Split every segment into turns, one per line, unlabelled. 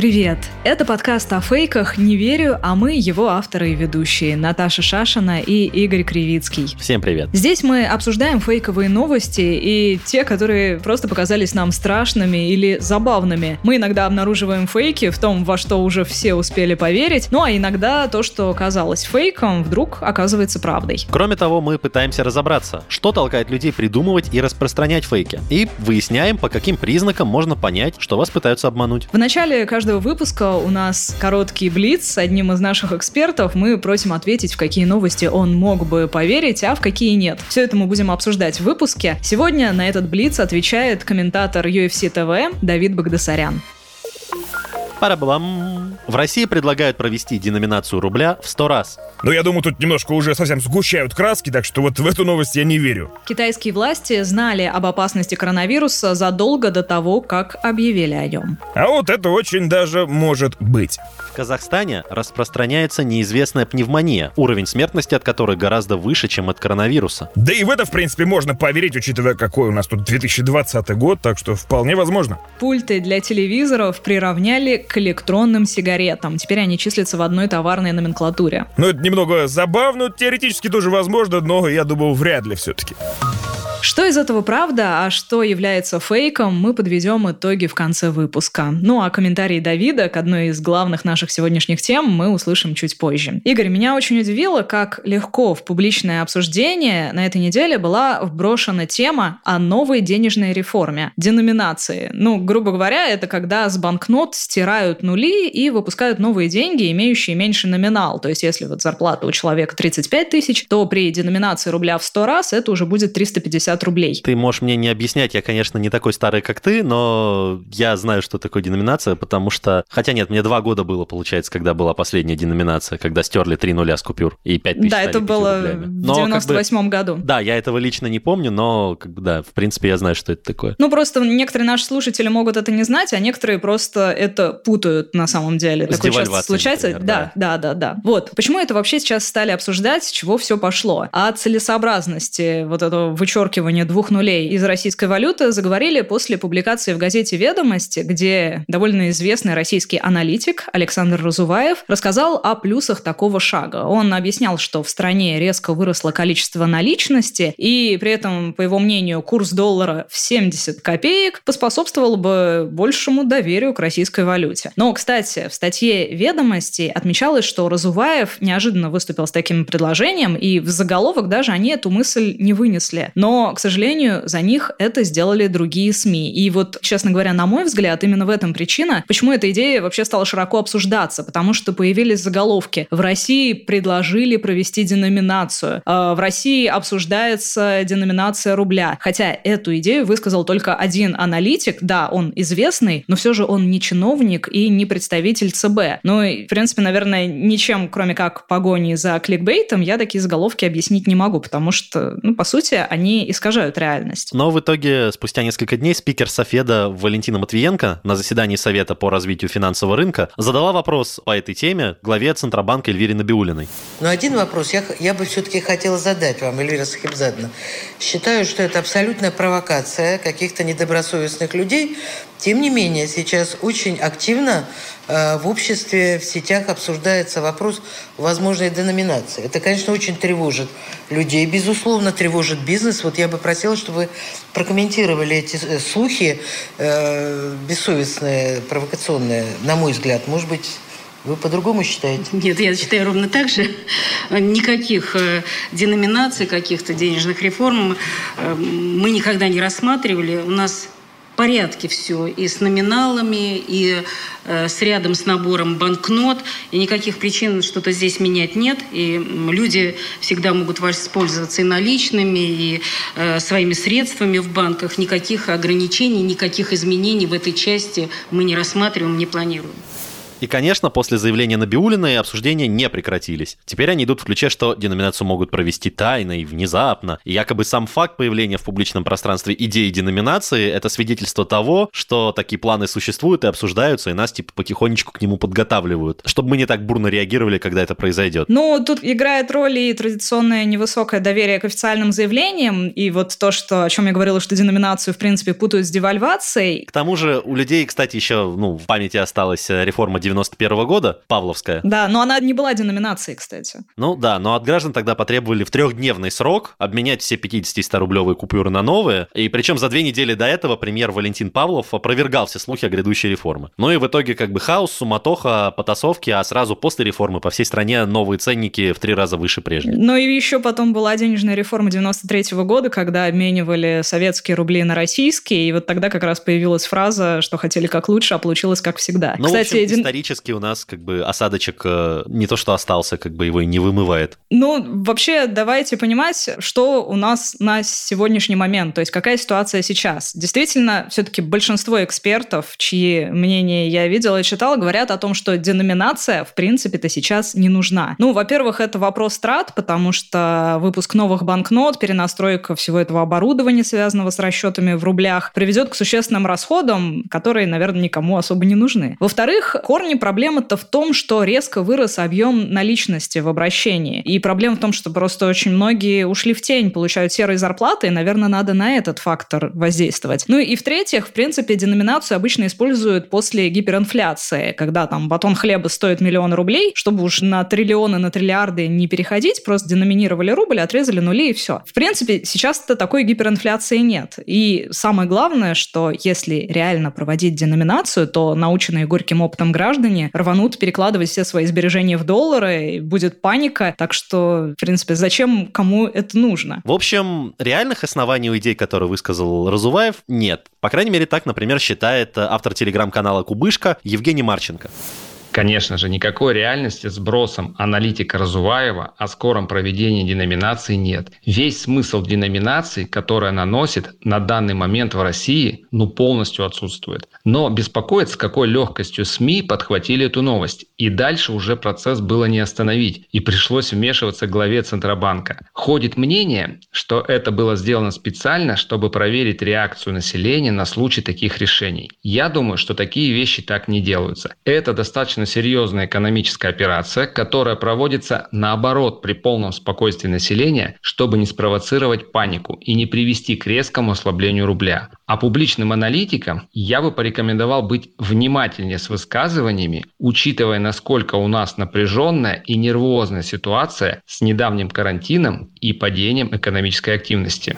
Привет! Это подкаст о фейках «Не верю», а мы его авторы и ведущие Наташа Шашина и Игорь Кривицкий.
Всем привет.
Здесь мы обсуждаем фейковые новости и те, которые просто показались нам страшными или забавными. Мы иногда обнаруживаем фейки в том, во что уже все успели поверить, ну а иногда то, что казалось фейком, вдруг оказывается правдой.
Кроме того, мы пытаемся разобраться, что толкает людей придумывать и распространять фейки. И выясняем, по каким признакам можно понять, что вас пытаются обмануть.
В начале каждого выпуска у нас короткий блиц с одним из наших экспертов. Мы просим ответить, в какие новости он мог бы поверить, а в какие нет. Все это мы будем обсуждать в выпуске. Сегодня на этот блиц отвечает комментатор UFC TV Давид Багдасарян.
Парабалам. В России предлагают провести деноминацию рубля в 100 раз.
Но я думаю, тут немножко уже совсем сгущают краски, так что вот в эту новость я не верю.
Китайские власти знали об опасности коронавируса задолго до того, как объявили о нем.
А вот это очень даже может быть.
В Казахстане распространяется неизвестная пневмония, уровень смертности от которой гораздо выше, чем от коронавируса.
Да и в это, в принципе, можно поверить, учитывая, какой у нас тут 2020 год, так что вполне возможно.
Пульты для телевизоров приравняли к электронным сигаретам. Теперь они числятся в одной товарной номенклатуре.
Ну, это немного забавно, теоретически тоже возможно, но я думаю, вряд ли все-таки.
Что из этого правда, а что является фейком, мы подведем итоги в конце выпуска. Ну а комментарии Давида к одной из главных наших сегодняшних тем мы услышим чуть позже. Игорь, меня очень удивило, как легко в публичное обсуждение на этой неделе была вброшена тема о новой денежной реформе, деноминации. Ну, грубо говоря, это когда с банкнот стирают нули и выпускают новые деньги, имеющие меньше номинал. То есть, если вот зарплата у человека 35 тысяч, то при деноминации рубля в 100 раз это уже будет 350 50 рублей.
Ты можешь мне не объяснять, я, конечно, не такой старый, как ты, но я знаю, что такое деноминация, потому что... Хотя нет, мне два года было, получается, когда была последняя деноминация, когда стерли три нуля с купюр и 5 тысяч
Да, это было но, в 98 как бы, году.
Да, я этого лично не помню, но, как бы, да, в принципе, я знаю, что это такое.
Ну, просто некоторые наши слушатели могут это не знать, а некоторые просто это путают на самом деле.
С Такое часто случается. Например,
да, да, да, да, да. Вот. Почему это вообще сейчас стали обсуждать, с чего все пошло? О целесообразности вот этого вычеркивания вычеркивания двух нулей из российской валюты заговорили после публикации в газете «Ведомости», где довольно известный российский аналитик Александр Разуваев рассказал о плюсах такого шага. Он объяснял, что в стране резко выросло количество наличности, и при этом, по его мнению, курс доллара в 70 копеек поспособствовал бы большему доверию к российской валюте. Но, кстати, в статье «Ведомости» отмечалось, что Разуваев неожиданно выступил с таким предложением, и в заголовок даже они эту мысль не вынесли. Но, к сожалению, за них это сделали другие СМИ. И вот, честно говоря, на мой взгляд, именно в этом причина, почему эта идея вообще стала широко обсуждаться, потому что появились заголовки. В России предложили провести деноминацию. А, в России обсуждается деноминация рубля. Хотя эту идею высказал только один аналитик. Да, он известный, но все же он не чиновник и не представитель ЦБ. Ну и, в принципе, наверное, ничем, кроме как погони за кликбейтом, я такие заголовки объяснить не могу, потому что, ну, по сути, они искажают реальность.
Но в итоге, спустя несколько дней, спикер Софеда Валентина Матвиенко на заседании Совета по развитию финансового рынка задала вопрос по этой теме главе Центробанка Эльвире Набиулиной.
Но один вопрос я, я бы все-таки хотела задать вам, Эльвира Сахибзадна. Считаю, что это абсолютная провокация каких-то недобросовестных людей, тем не менее, сейчас очень активно в обществе, в сетях обсуждается вопрос возможной деноминации. Это, конечно, очень тревожит людей, безусловно, тревожит бизнес. Вот я бы просила, чтобы вы прокомментировали эти э, слухи э, бессовестные, провокационные, на мой взгляд. Может быть, вы по-другому считаете?
Нет, я считаю ровно так же. Никаких э, деноминаций, каких-то денежных реформ э, мы никогда не рассматривали. У нас порядке все и с номиналами, и э, с рядом с набором банкнот, и никаких причин что-то здесь менять нет, и люди всегда могут воспользоваться и наличными, и э, своими средствами в банках, никаких ограничений, никаких изменений в этой части мы не рассматриваем, не планируем.
И, конечно, после заявления Набиулиной обсуждения не прекратились. Теперь они идут в ключе, что деноминацию могут провести тайно и внезапно. И якобы сам факт появления в публичном пространстве идеи деноминации — это свидетельство того, что такие планы существуют и обсуждаются, и нас типа потихонечку к нему подготавливают, чтобы мы не так бурно реагировали, когда это произойдет.
Ну, тут играет роль и традиционное невысокое доверие к официальным заявлениям, и вот то, что, о чем я говорила, что деноминацию, в принципе, путают с девальвацией.
К тому же у людей, кстати, еще ну, в памяти осталась реформа 91 -го года, Павловская.
Да, но она не была деноминацией, кстати.
Ну да, но от граждан тогда потребовали в трехдневный срок обменять все 50 и 100-рублевые купюры на новые, и причем за две недели до этого премьер Валентин Павлов опровергал все слухи о грядущей реформе. Ну и в итоге как бы хаос, суматоха, потасовки, а сразу после реформы по всей стране новые ценники в три раза выше прежних.
Ну и еще потом была денежная реформа 93 -го года, когда обменивали советские рубли на российские, и вот тогда как раз появилась фраза, что хотели как лучше, а получилось как всегда.
Ну, Кстати, в общем, один... исторически у нас как бы осадочек э, не то что остался, как бы его и не вымывает.
Ну, вообще, давайте понимать, что у нас на сегодняшний момент, то есть какая ситуация сейчас. Действительно, все-таки большинство экспертов, чьи мнения я видела и читала, говорят о том, что деноминация, в принципе-то, сейчас не нужна. Ну, во-первых, это вопрос трат, потому что выпуск новых банкнот, перенастройка всего этого оборудования, связанного с расчетами в рублях, приведет к существенным расходам, которые, наверное, никому особо не нужны. Во-вторых, корни проблемы-то в том, что резко вырос объем наличности в обращении. И проблема в том, что просто очень многие ушли в тень, получают серые зарплаты, и, наверное, надо на этот фактор воздействовать. Ну и в-третьих, в принципе, деноминацию обычно используют после гиперинфляции, когда там батон хлеба стоит миллион рублей, чтобы уж на триллионы, на триллиарды не переходить, просто деноминировали рубль, отрезали нули и все. В принципе, сейчас-то такой гиперинфляции нет. И самое главное, что если реально проводить деноминацию, то наученные горьким опытом граждане рванут перекладывать все свои сбережения в доллары, и будет паника. Так что, в принципе, зачем кому это нужно?
В общем, реальных оснований у идей, которые высказал Разуваев, нет. По крайней мере, так, например, считает автор телеграм-канала «Кубышка» Евгений Марченко.
Конечно же, никакой реальности с бросом аналитика Разуваева о скором проведении деноминации нет. Весь смысл деноминации, которая наносит на данный момент в России, ну полностью отсутствует. Но беспокоит, с какой легкостью СМИ подхватили эту новость. И дальше уже процесс было не остановить. И пришлось вмешиваться главе Центробанка. Ходит мнение, что это было сделано специально, чтобы проверить реакцию населения на случай таких решений. Я думаю, что такие вещи так не делаются. Это достаточно достаточно серьезная экономическая операция, которая проводится наоборот при полном спокойствии населения, чтобы не спровоцировать панику и не привести к резкому ослаблению рубля. А публичным аналитикам я бы порекомендовал быть внимательнее с высказываниями, учитывая, насколько у нас напряженная и нервозная ситуация с недавним карантином и падением экономической активности.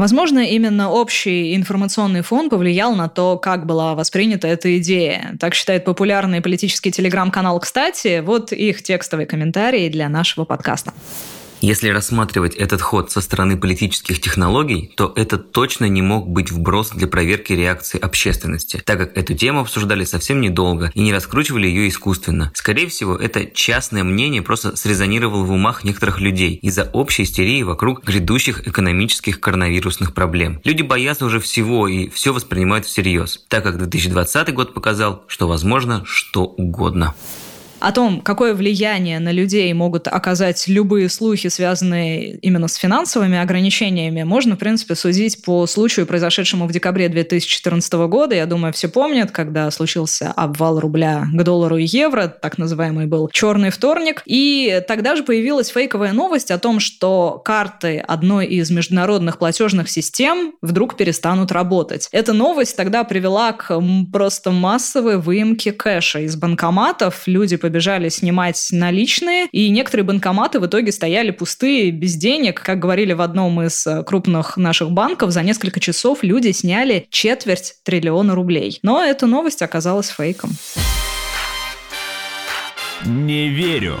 Возможно, именно общий информационный фон повлиял на то, как была воспринята эта идея. Так считает популярный политический телеграм-канал «Кстати». Вот их текстовые комментарии для нашего подкаста.
Если рассматривать этот ход со стороны политических технологий, то это точно не мог быть вброс для проверки реакции общественности, так как эту тему обсуждали совсем недолго и не раскручивали ее искусственно. Скорее всего, это частное мнение просто срезонировало в умах некоторых людей из-за общей истерии вокруг грядущих экономических коронавирусных проблем. Люди боятся уже всего и все воспринимают всерьез, так как 2020 год показал, что возможно что угодно.
О том, какое влияние на людей могут оказать любые слухи, связанные именно с финансовыми ограничениями, можно, в принципе, судить по случаю, произошедшему в декабре 2014 года. Я думаю, все помнят, когда случился обвал рубля к доллару и евро, так называемый был черный вторник. И тогда же появилась фейковая новость о том, что карты одной из международных платежных систем вдруг перестанут работать. Эта новость тогда привела к просто массовой выемке кэша из банкоматов. Люди побежали снимать наличные, и некоторые банкоматы в итоге стояли пустые, без денег. Как говорили в одном из э, крупных наших банков, за несколько часов люди сняли четверть триллиона рублей. Но эта новость оказалась фейком.
Не верю.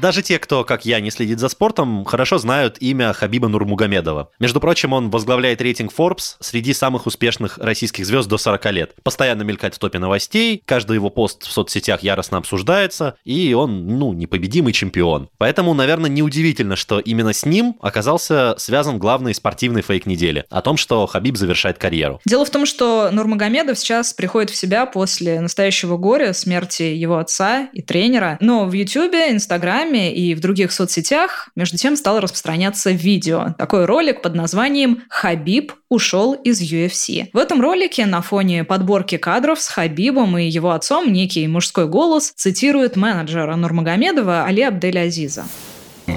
Даже те, кто, как я, не следит за спортом, хорошо знают имя Хабиба Нурмугамедова. Между прочим, он возглавляет рейтинг Forbes среди самых успешных российских звезд до 40 лет. Постоянно мелькает в топе новостей, каждый его пост в соцсетях яростно обсуждается, и он, ну, непобедимый чемпион. Поэтому, наверное, неудивительно, что именно с ним оказался связан главный спортивный фейк недели о том, что Хабиб завершает карьеру.
Дело в том, что Нурмагомедов сейчас приходит в себя после настоящего горя, смерти его отца и тренера. Но в Ютубе, Инстаграме и в других соцсетях между тем стало распространяться видео. Такой ролик под названием «Хабиб ушел из UFC». В этом ролике на фоне подборки кадров с Хабибом и его отцом некий мужской голос цитирует менеджера Нурмагомедова Али Абдель-Азиза.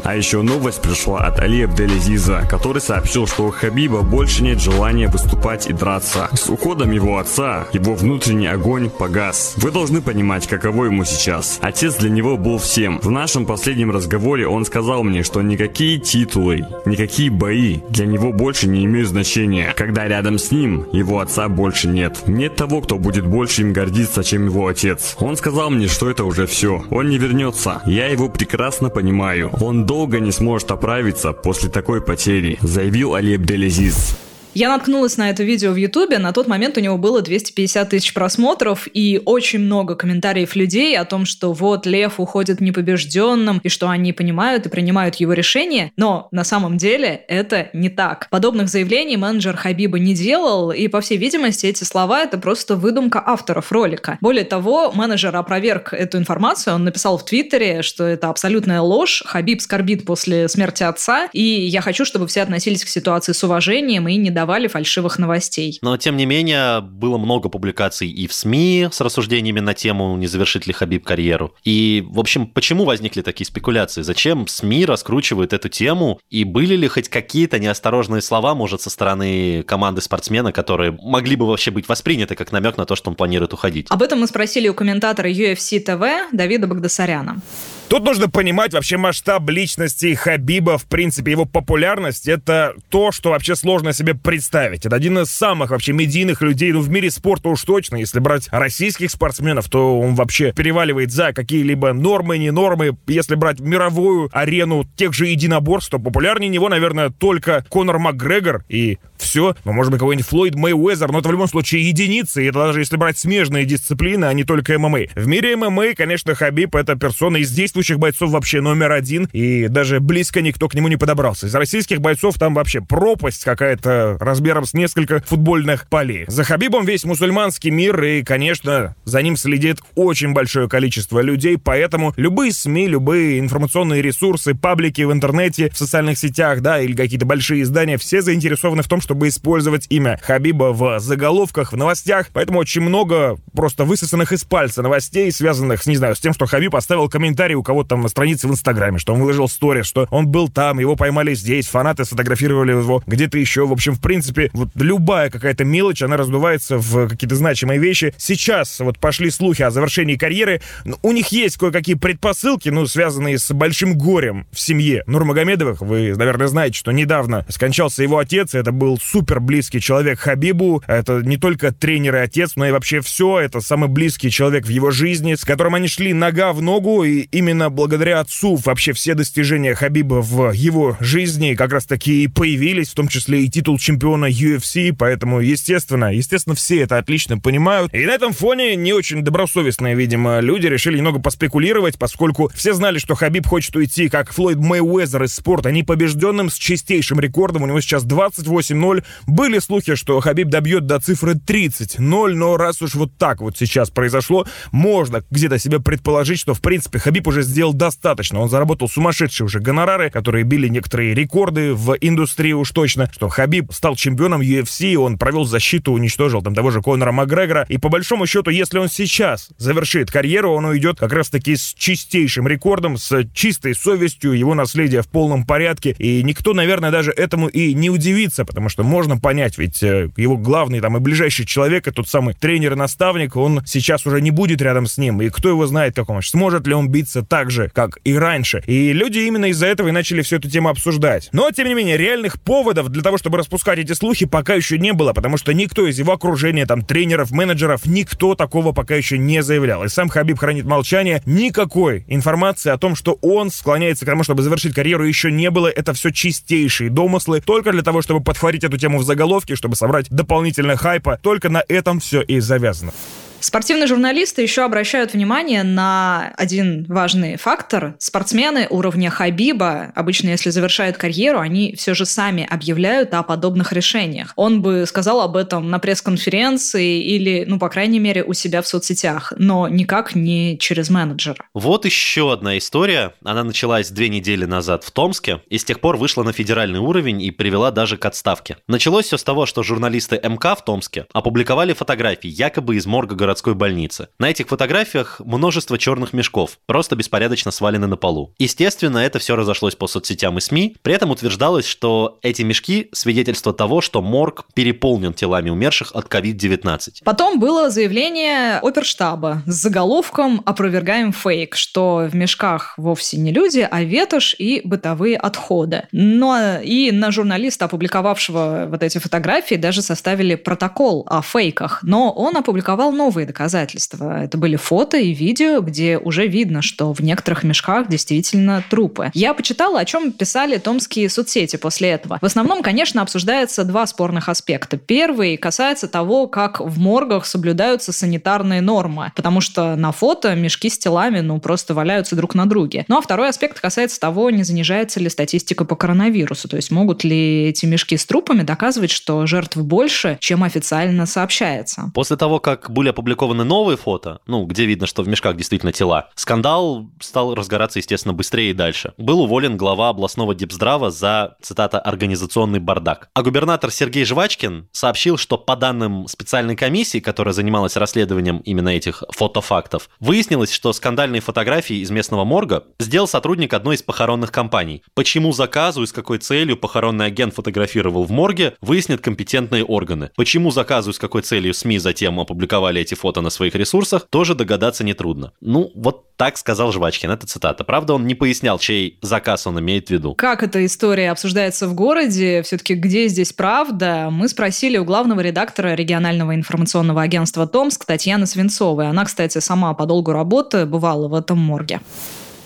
А еще новость пришла от Али Абделязиза, который сообщил, что у Хабиба больше нет желания выступать и драться. С уходом его отца его внутренний огонь погас. Вы должны понимать, каково ему сейчас. Отец для него был всем. В нашем последнем разговоре он сказал мне, что никакие титулы, никакие бои для него больше не имеют значения. Когда рядом с ним его отца больше нет. Нет того, кто будет больше им гордиться, чем его отец. Он сказал мне, что это уже все. Он не вернется. Я его прекрасно понимаю. Он долго не сможет оправиться после такой потери, заявил Али Абделязиз.
Я наткнулась на это видео в Ютубе. На тот момент у него было 250 тысяч просмотров и очень много комментариев людей о том, что вот Лев уходит непобежденным и что они понимают и принимают его решение. Но на самом деле это не так. Подобных заявлений менеджер Хабиба не делал, и, по всей видимости, эти слова — это просто выдумка авторов ролика. Более того, менеджер опроверг эту информацию. Он написал в Твиттере, что это абсолютная ложь. Хабиб скорбит после смерти отца, и я хочу, чтобы все относились к ситуации с уважением и не давали фальшивых новостей.
Но, тем не менее, было много публикаций и в СМИ с рассуждениями на тему, не завершит ли Хабиб карьеру. И, в общем, почему возникли такие спекуляции? Зачем СМИ раскручивают эту тему? И были ли хоть какие-то неосторожные слова, может, со стороны команды спортсмена, которые могли бы вообще быть восприняты как намек на то, что он планирует уходить?
Об этом мы спросили у комментатора UFC TV Давида Багдасаряна.
Тут нужно понимать вообще масштаб личности Хабиба, в принципе, его популярность — это то, что вообще сложно себе представить. Это один из самых вообще медийных людей, ну, в мире спорта уж точно. Если брать российских спортсменов, то он вообще переваливает за какие-либо нормы, не нормы. Если брать мировую арену тех же единоборств, то популярнее него, наверное, только Конор Макгрегор и все. Ну, может быть, какой-нибудь Флойд Мэйуэзер, но это в любом случае единицы. И это даже если брать смежные дисциплины, а не только ММА. В мире ММА, конечно, Хабиб — это персона из действующих бойцов вообще номер один, и даже близко никто к нему не подобрался. Из российских бойцов там вообще пропасть какая-то размером с несколько футбольных полей. За Хабибом весь мусульманский мир, и, конечно, за ним следит очень большое количество людей, поэтому любые СМИ, любые информационные ресурсы, паблики в интернете, в социальных сетях, да, или какие-то большие издания, все заинтересованы в том, чтобы использовать имя Хабиба в заголовках, в новостях, поэтому очень много просто высосанных из пальца новостей, связанных, не знаю, с тем, что Хабиб оставил комментарий у кого-то там на странице в Инстаграме, что он выложил сторис, что он был там, его поймали здесь, фанаты сфотографировали его где-то еще. В общем, в принципе, вот любая какая-то мелочь, она раздувается в какие-то значимые вещи. Сейчас вот пошли слухи о завершении карьеры. У них есть кое-какие предпосылки, ну, связанные с большим горем в семье Нурмагомедовых. Вы, наверное, знаете, что недавно скончался его отец, это был супер близкий человек Хабибу. Это не только тренер и отец, но и вообще все. Это самый близкий человек в его жизни, с которым они шли нога в ногу, и именно благодаря отцу вообще все достижения Хабиба в его жизни как раз таки и появились, в том числе и титул чемпиона UFC, поэтому, естественно, естественно, все это отлично понимают. И на этом фоне не очень добросовестные, видимо, люди решили немного поспекулировать, поскольку все знали, что Хабиб хочет уйти, как Флойд Мэйуэзер из спорта, непобежденным с чистейшим рекордом. У него сейчас 28-0. Были слухи, что Хабиб добьет до цифры 30-0, но раз уж вот так вот сейчас произошло, можно где-то себе предположить, что, в принципе, Хабиб сделал достаточно. Он заработал сумасшедшие уже гонорары, которые били некоторые рекорды в индустрии уж точно, что Хабиб стал чемпионом UFC, он провел защиту, уничтожил там того же Конора Макгрегора. И по большому счету, если он сейчас завершит карьеру, он уйдет как раз-таки с чистейшим рекордом, с чистой совестью, его наследие в полном порядке. И никто, наверное, даже этому и не удивится, потому что можно понять, ведь э, его главный там и ближайший человек, и тот самый тренер и наставник, он сейчас уже не будет рядом с ним. И кто его знает, как он сможет ли он биться так же, как и раньше. И люди именно из-за этого и начали всю эту тему обсуждать. Но, тем не менее, реальных поводов для того, чтобы распускать эти слухи, пока еще не было, потому что никто из его окружения, там, тренеров, менеджеров, никто такого пока еще не заявлял. И сам Хабиб хранит молчание. Никакой информации о том, что он склоняется к тому, чтобы завершить карьеру, еще не было. Это все чистейшие домыслы, только для того, чтобы подхватить эту тему в заголовке, чтобы собрать дополнительно хайпа. Только на этом все и завязано.
Спортивные журналисты еще обращают внимание на один важный фактор. Спортсмены уровня Хабиба, обычно если завершают карьеру, они все же сами объявляют о подобных решениях. Он бы сказал об этом на пресс-конференции или, ну, по крайней мере, у себя в соцсетях, но никак не через менеджера.
Вот еще одна история. Она началась две недели назад в Томске и с тех пор вышла на федеральный уровень и привела даже к отставке. Началось все с того, что журналисты МК в Томске опубликовали фотографии якобы из морга городского городской больницы. На этих фотографиях множество черных мешков, просто беспорядочно свалены на полу. Естественно, это все разошлось по соцсетям и СМИ. При этом утверждалось, что эти мешки – свидетельство того, что морг переполнен телами умерших от COVID-19.
Потом было заявление оперштаба с заголовком «Опровергаем фейк», что в мешках вовсе не люди, а ветошь и бытовые отходы. Но и на журналиста, опубликовавшего вот эти фотографии, даже составили протокол о фейках. Но он опубликовал новые новые доказательства. Это были фото и видео, где уже видно, что в некоторых мешках действительно трупы. Я почитала, о чем писали томские соцсети после этого. В основном, конечно, обсуждается два спорных аспекта. Первый касается того, как в моргах соблюдаются санитарные нормы, потому что на фото мешки с телами, ну, просто валяются друг на друге. Ну, а второй аспект касается того, не занижается ли статистика по коронавирусу, то есть могут ли эти мешки с трупами доказывать, что жертв больше, чем официально сообщается.
После того, как были опубликованы опубликованы новые фото, ну, где видно, что в мешках действительно тела, скандал стал разгораться, естественно, быстрее и дальше. Был уволен глава областного Депздрава за, цитата, «организационный бардак». А губернатор Сергей Жвачкин сообщил, что по данным специальной комиссии, которая занималась расследованием именно этих фотофактов, выяснилось, что скандальные фотографии из местного морга сделал сотрудник одной из похоронных компаний. Почему заказу и с какой целью похоронный агент фотографировал в морге, выяснят компетентные органы. Почему заказу и с какой целью СМИ затем опубликовали эти фото на своих ресурсах, тоже догадаться нетрудно. Ну, вот так сказал Жвачкин, это цитата. Правда, он не пояснял, чей заказ он имеет в виду.
Как эта история обсуждается в городе, все-таки где здесь правда, мы спросили у главного редактора регионального информационного агентства «Томск» Татьяны Свинцовой. Она, кстати, сама по долгу работы бывала в этом морге.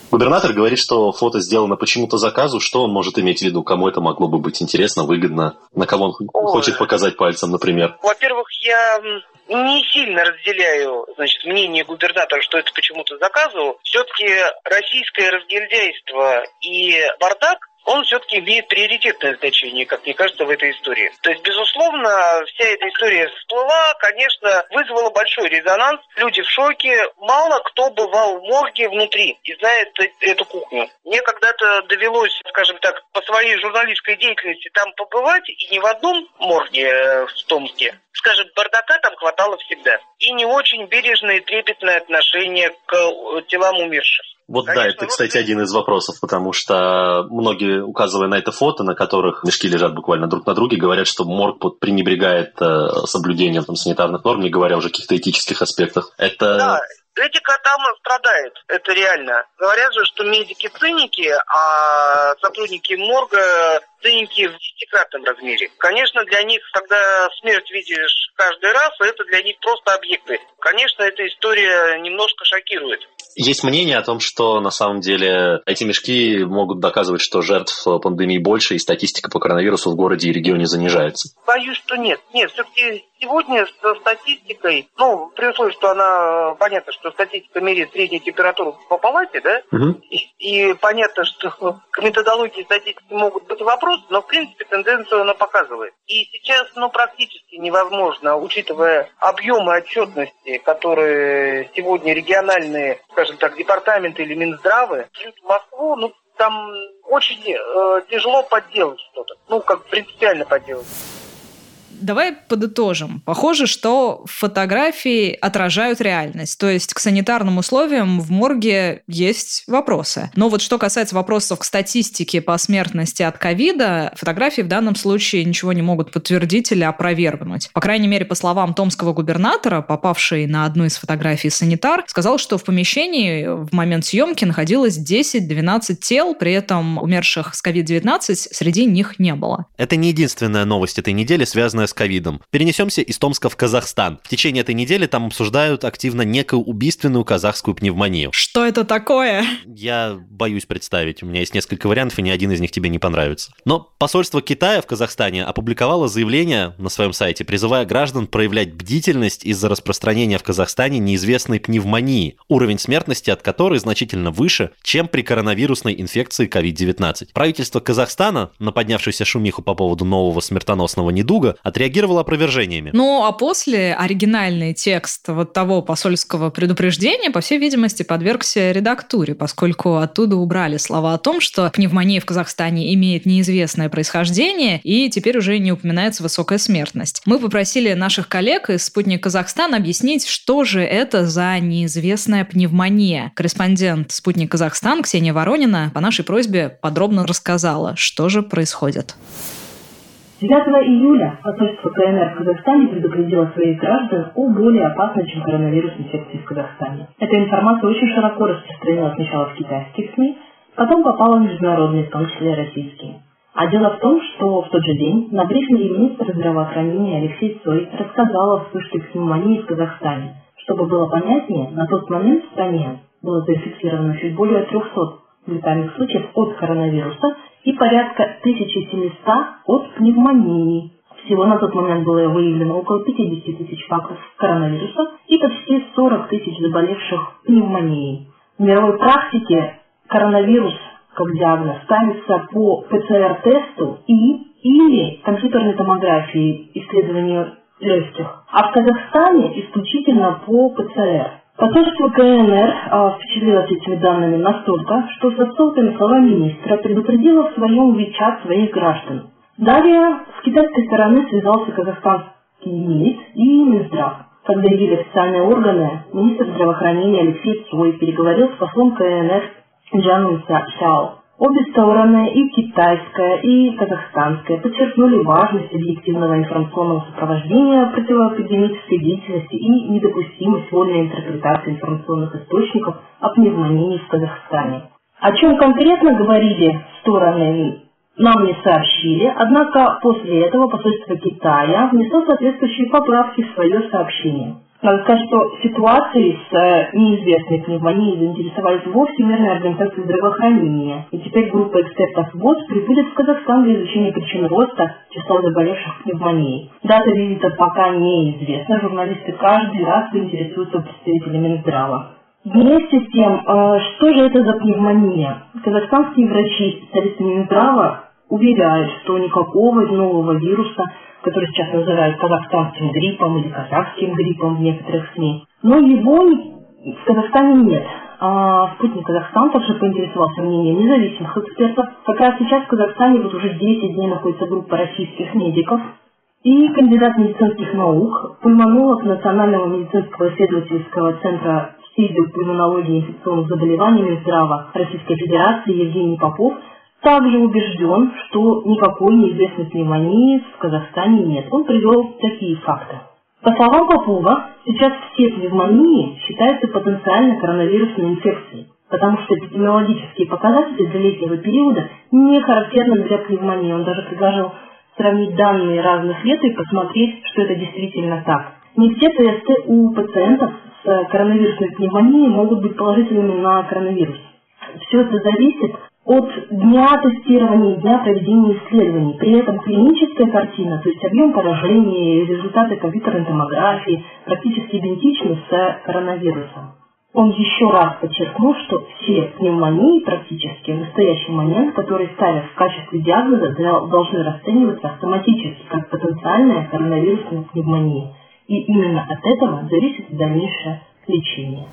Губернатор говорит, что фото сделано почему-то заказу. Что он может иметь в виду? Кому это могло бы быть интересно, выгодно? На кого он Ой. хочет показать пальцем, например?
Во-первых, я не сильно разделяю значит, мнение губернатора, что это почему-то заказывал. Все-таки российское разгильдяйство и бардак он все-таки имеет приоритетное значение, как мне кажется, в этой истории. То есть, безусловно, вся эта история всплыла, конечно, вызвала большой резонанс. Люди в шоке. Мало кто бывал в морге внутри и знает эту кухню. Мне когда-то довелось, скажем так, по своей журналистской деятельности там побывать, и не в одном морге э, в Томске, скажем, бардака там хватало всегда. И не очень бережное и трепетное отношение к э, телам умерших.
Вот Конечно, да, это, кстати, один из вопросов, потому что многие, указывая на это фото, на которых мешки лежат буквально друг на друге, говорят, что морг пренебрегает э, соблюдением там, санитарных норм, не говоря уже о каких-то этических аспектах. Это
да. Этика там страдает, это реально. Говорят же, что медики циники, а сотрудники морга циники в десятикратном размере. Конечно, для них, когда смерть видишь каждый раз, это для них просто объекты. Конечно, эта история немножко шокирует.
Есть мнение о том, что на самом деле эти мешки могут доказывать, что жертв пандемии больше, и статистика по коронавирусу в городе и регионе занижается.
Боюсь, что нет. Нет, все-таки сегодня со статистикой, ну, при условии, что она, понятно, что статистика меряет среднюю температуру по палате, да, угу. и, и понятно, что к методологии статистики могут быть вопросы, но, в принципе, тенденцию она показывает. И сейчас, ну, практически невозможно, учитывая объемы отчетности, которые сегодня региональные, скажем, так, департаменты или Минздравы в Москву, ну, там очень э, тяжело подделать что-то. Ну, как принципиально подделать.
Давай подытожим. Похоже, что фотографии отражают реальность. То есть к санитарным условиям в морге есть вопросы. Но вот что касается вопросов к статистике по смертности от ковида, фотографии в данном случае ничего не могут подтвердить или опровергнуть. По крайней мере, по словам томского губернатора, попавший на одну из фотографий санитар, сказал, что в помещении в момент съемки находилось 10-12 тел, при этом умерших с COVID-19 среди них не было.
Это не единственная новость этой недели, связанная с ковидом. Перенесемся из Томска в Казахстан. В течение этой недели там обсуждают активно некую убийственную казахскую пневмонию.
Что это такое?
Я боюсь представить. У меня есть несколько вариантов, и ни один из них тебе не понравится. Но посольство Китая в Казахстане опубликовало заявление на своем сайте, призывая граждан проявлять бдительность из-за распространения в Казахстане неизвестной пневмонии, уровень смертности от которой значительно выше, чем при коронавирусной инфекции COVID-19. Правительство Казахстана на поднявшуюся шумиху по поводу нового смертоносного недуга отреагировало опровержениями.
Ну, а после оригинальный текст вот того посольского предупреждения, по всей видимости, подвергся редактуре, поскольку оттуда убрали слова о том, что пневмония в Казахстане имеет неизвестное происхождение и теперь уже не упоминается высокая смертность. Мы попросили наших коллег из «Спутник Казахстан» объяснить, что же это за неизвестная пневмония. Корреспондент «Спутник Казахстан» Ксения Воронина по нашей просьбе подробно рассказала, что же происходит.
9 июля посольство КНР в Казахстане предупредило своих граждан о более опасной, чем коронавирус инфекции в Казахстане. Эта информация очень широко распространилась сначала в китайских СМИ, потом попала в международные, в том числе российские. А дело в том, что в тот же день на брифинге министр здравоохранения Алексей Цой рассказал о вспышке пневмонии в Казахстане. Чтобы было понятнее, на тот момент в стране было зафиксировано чуть более 300 летальных случаев от коронавируса и порядка 1700 от пневмонии. Всего на тот момент было выявлено около 50 тысяч фактов коронавируса и почти 40 тысяч заболевших пневмонией. В мировой практике коронавирус как диагноз ставится по ПЦР-тесту и или компьютерной томографии исследованию легких, а в Казахстане исключительно по ПЦР. Посольство КНР а, впечатлилось этими данными настолько, что со ссылками слова министра предупредило в своем Вичат своих граждан. Далее с китайской стороны связался казахстанский МИД и Минздрав. Когда явили официальные органы, министр здравоохранения Алексей Цой переговорил с послом КНР Джаном Сяо. Обе стороны, и китайская, и казахстанская, подчеркнули важность объективного информационного сопровождения противоэпидемической деятельности и недопустимость вольной интерпретации информационных источников о пневмонии в Казахстане. О чем конкретно говорили стороны, нам не сообщили, однако после этого посольство Китая внесло соответствующие поправки в свое сообщение. Надо сказать, что ситуацией с э, неизвестной пневмонией заинтересовались во Всемирной организации здравоохранения. И теперь группа экспертов ВОЗ прибудет в Казахстан для изучения причин роста числа заболевших пневмонией. Дата визита пока неизвестна. Журналисты каждый раз интересуются представителями Минздрава. Вместе с тем, э, что же это за пневмония? Казахстанские врачи, специалисты Минздрава уверяют, что никакого нового вируса который сейчас называют казахстанским гриппом или казахским гриппом в некоторых СМИ. Но его в Казахстане нет. А спутник Казахстан также поинтересовался мнением независимых экспертов. Как раз сейчас в Казахстане вот уже 10 дней находится группа российских медиков и кандидат медицинских наук, пульмонолог Национального медицинского исследовательского центра в пульмонологии и инфекционных заболеваний Минздрава Российской Федерации Евгений Попов – также убежден, что никакой неизвестной пневмонии в Казахстане нет. Он привел такие факты. По словам Попова, сейчас все пневмонии считаются потенциально коронавирусной инфекцией, потому что эпидемиологические показатели для летнего периода не характерны для пневмонии. Он даже предложил сравнить данные разных лет и посмотреть, что это действительно так. Не все тесты у пациентов с коронавирусной пневмонией могут быть положительными на коронавирус. Все это зависит от дня тестирования дня проведения исследований. При этом клиническая картина, то есть объем поражения, результаты компьютерной томографии практически идентичны с коронавирусом. Он еще раз подчеркнул, что все пневмонии практически в настоящий момент, которые ставят в качестве диагноза, должны расцениваться автоматически как потенциальная коронавирусная пневмония. И именно от этого зависит дальнейшее лечение.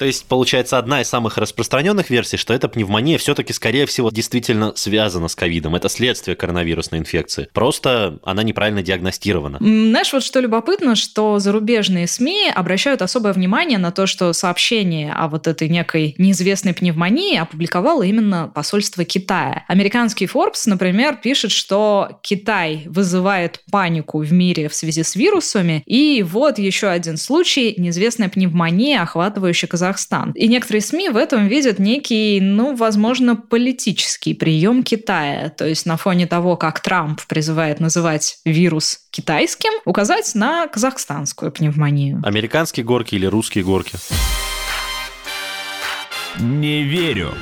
То есть, получается, одна из самых распространенных версий, что эта пневмония все-таки, скорее всего, действительно связана с ковидом. Это следствие коронавирусной инфекции. Просто она неправильно диагностирована.
Знаешь, вот что любопытно, что зарубежные СМИ обращают особое внимание на то, что сообщение о вот этой некой неизвестной пневмонии опубликовало именно посольство Китая. Американский Forbes, например, пишет, что Китай вызывает панику в мире в связи с вирусами, и вот еще один случай неизвестная пневмония, охватывающая Казахстан. И некоторые СМИ в этом видят некий, ну, возможно, политический прием Китая. То есть на фоне того, как Трамп призывает называть вирус китайским, указать на казахстанскую пневмонию.
Американские горки или русские горки?
Не верю.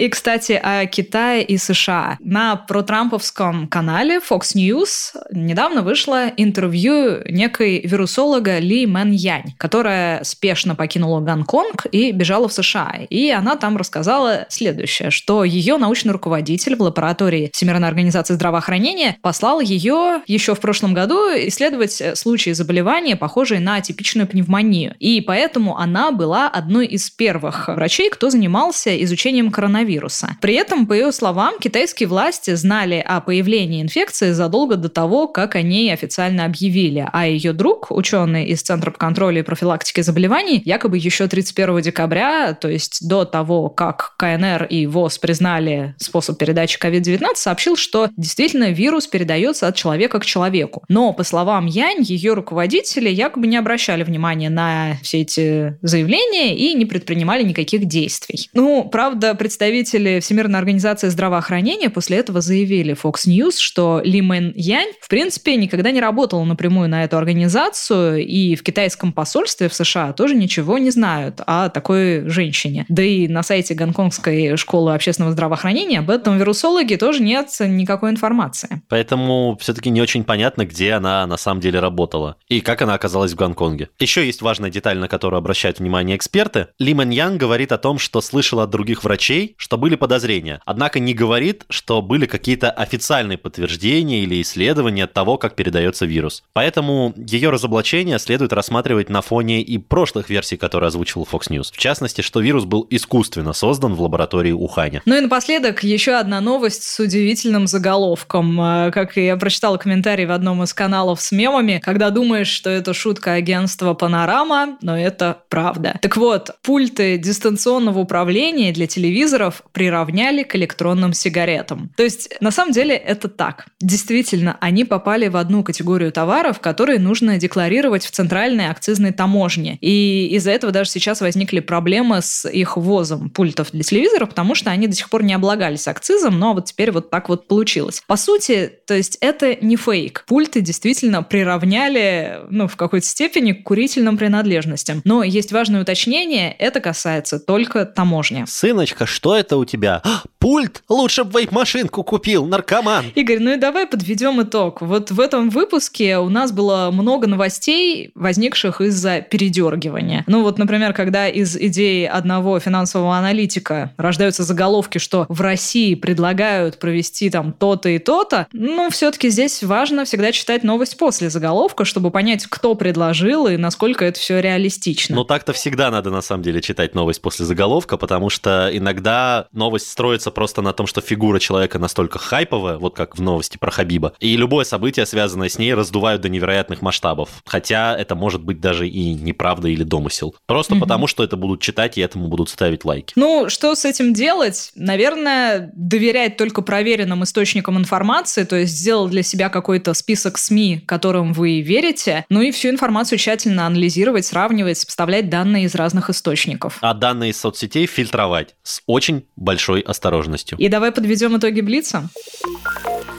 И, кстати, о Китае и США. На протрамповском канале Fox News недавно вышло интервью некой вирусолога Ли Мэн Янь, которая спешно покинула Гонконг и бежала в США. И она там рассказала следующее, что ее научный руководитель в лаборатории Всемирной организации здравоохранения послал ее еще в прошлом году исследовать случаи заболевания, похожие на типичную пневмонию. И поэтому она была одной из первых врачей, кто занимался изучением коронавируса коронавируса. При этом, по ее словам, китайские власти знали о появлении инфекции задолго до того, как они официально объявили, а ее друг, ученый из Центра по контролю и профилактике заболеваний, якобы еще 31 декабря, то есть до того, как КНР и ВОЗ признали способ передачи COVID-19, сообщил, что действительно вирус передается от человека к человеку. Но, по словам Янь, ее руководители якобы не обращали внимания на все эти заявления и не предпринимали никаких действий. Ну, правда, представители представители Всемирной организации здравоохранения после этого заявили Fox News, что Ли Мэн Янь, в принципе, никогда не работала напрямую на эту организацию, и в китайском посольстве в США тоже ничего не знают о такой женщине. Да и на сайте Гонконгской школы общественного здравоохранения об этом вирусологе тоже нет никакой информации.
Поэтому все-таки не очень понятно, где она на самом деле работала и как она оказалась в Гонконге. Еще есть важная деталь, на которую обращают внимание эксперты. Ли Мэн Янь говорит о том, что слышала от других врачей, что были подозрения. Однако не говорит, что были какие-то официальные подтверждения или исследования того, как передается вирус. Поэтому ее разоблачение следует рассматривать на фоне и прошлых версий, которые озвучивал Fox News. В частности, что вирус был искусственно создан в лаборатории Уханя.
Ну и напоследок еще одна новость с удивительным заголовком. Э, как я прочитала комментарий в одном из каналов с мемами, когда думаешь, что это шутка агентства Панорама, но это правда. Так вот, пульты дистанционного управления для телевизоров приравняли к электронным сигаретам. То есть, на самом деле, это так. Действительно, они попали в одну категорию товаров, которые нужно декларировать в центральной акцизной таможне. И из-за этого даже сейчас возникли проблемы с их ввозом пультов для телевизоров, потому что они до сих пор не облагались акцизом, но вот теперь вот так вот получилось. По сути, то есть это не фейк. Пульты действительно приравняли, ну, в какой-то степени к курительным принадлежностям. Но есть важное уточнение, это касается только таможни.
Сыночка, что это у тебя? А, пульт? Лучше бы вейп-машинку купил, наркоман.
Игорь, ну и давай подведем итог. Вот в этом выпуске у нас было много новостей, возникших из-за передергивания. Ну вот, например, когда из идеи одного финансового аналитика рождаются заголовки, что в России предлагают провести там то-то и то-то, ну, все-таки здесь важно всегда читать новость после заголовка, чтобы понять, кто предложил и насколько это все реалистично.
Ну, так-то всегда надо, на самом деле, читать новость после заголовка, потому что иногда новость строится просто на том, что фигура человека настолько хайповая, вот как в новости про Хабиба, и любое событие, связанное с ней, раздувают до невероятных масштабов. Хотя это может быть даже и неправда или домысел. Просто угу. потому, что это будут читать и этому будут ставить лайки.
Ну, что с этим делать? Наверное, доверять только проверенным источникам информации, то есть сделать для себя какой-то список СМИ, которым вы верите, ну и всю информацию тщательно анализировать, сравнивать, сопоставлять данные из разных источников.
А данные из соцсетей фильтровать с очень большой осторожностью.
И давай подведем итоги Блица.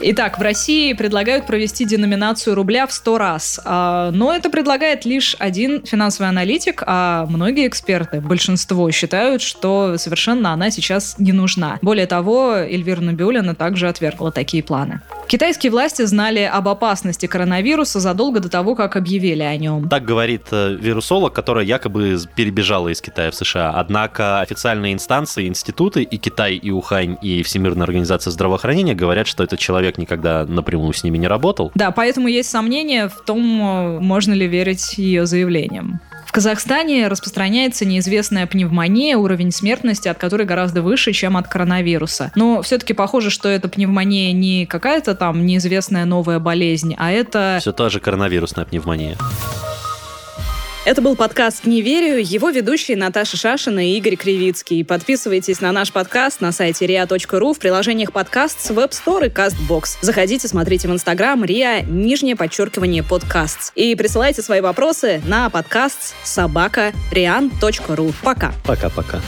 Итак, в России предлагают провести деноминацию рубля в 100 раз. А, но это предлагает лишь один финансовый аналитик, а многие эксперты, большинство, считают, что совершенно она сейчас не нужна. Более того, Эльвира Набиулина также отвергла такие планы. Китайские власти знали об опасности коронавируса задолго до того, как объявили о нем.
Так говорит э, вирусолог, которая якобы перебежала из Китая в США. Однако официальные инстанции, институты и Китай, и Ухань, и Всемирная организация здравоохранения говорят, что этот человек никогда напрямую с ними не работал.
Да, поэтому есть сомнения в том, э, можно ли верить ее заявлениям. В Казахстане распространяется неизвестная пневмония, уровень смертности от которой гораздо выше, чем от коронавируса. Но все-таки похоже, что эта пневмония не какая-то там неизвестная новая болезнь, а это...
Все та же коронавирусная пневмония.
Это был подкаст «Не верю». Его ведущие Наташа Шашина и Игорь Кривицкий. Подписывайтесь на наш подкаст на сайте ria.ru в приложениях подкаст с Web Store и CastBox. Заходите, смотрите в Инстаграм ria, нижнее подчеркивание подкаст. И присылайте свои вопросы на подкаст собака Пока.
Пока-пока.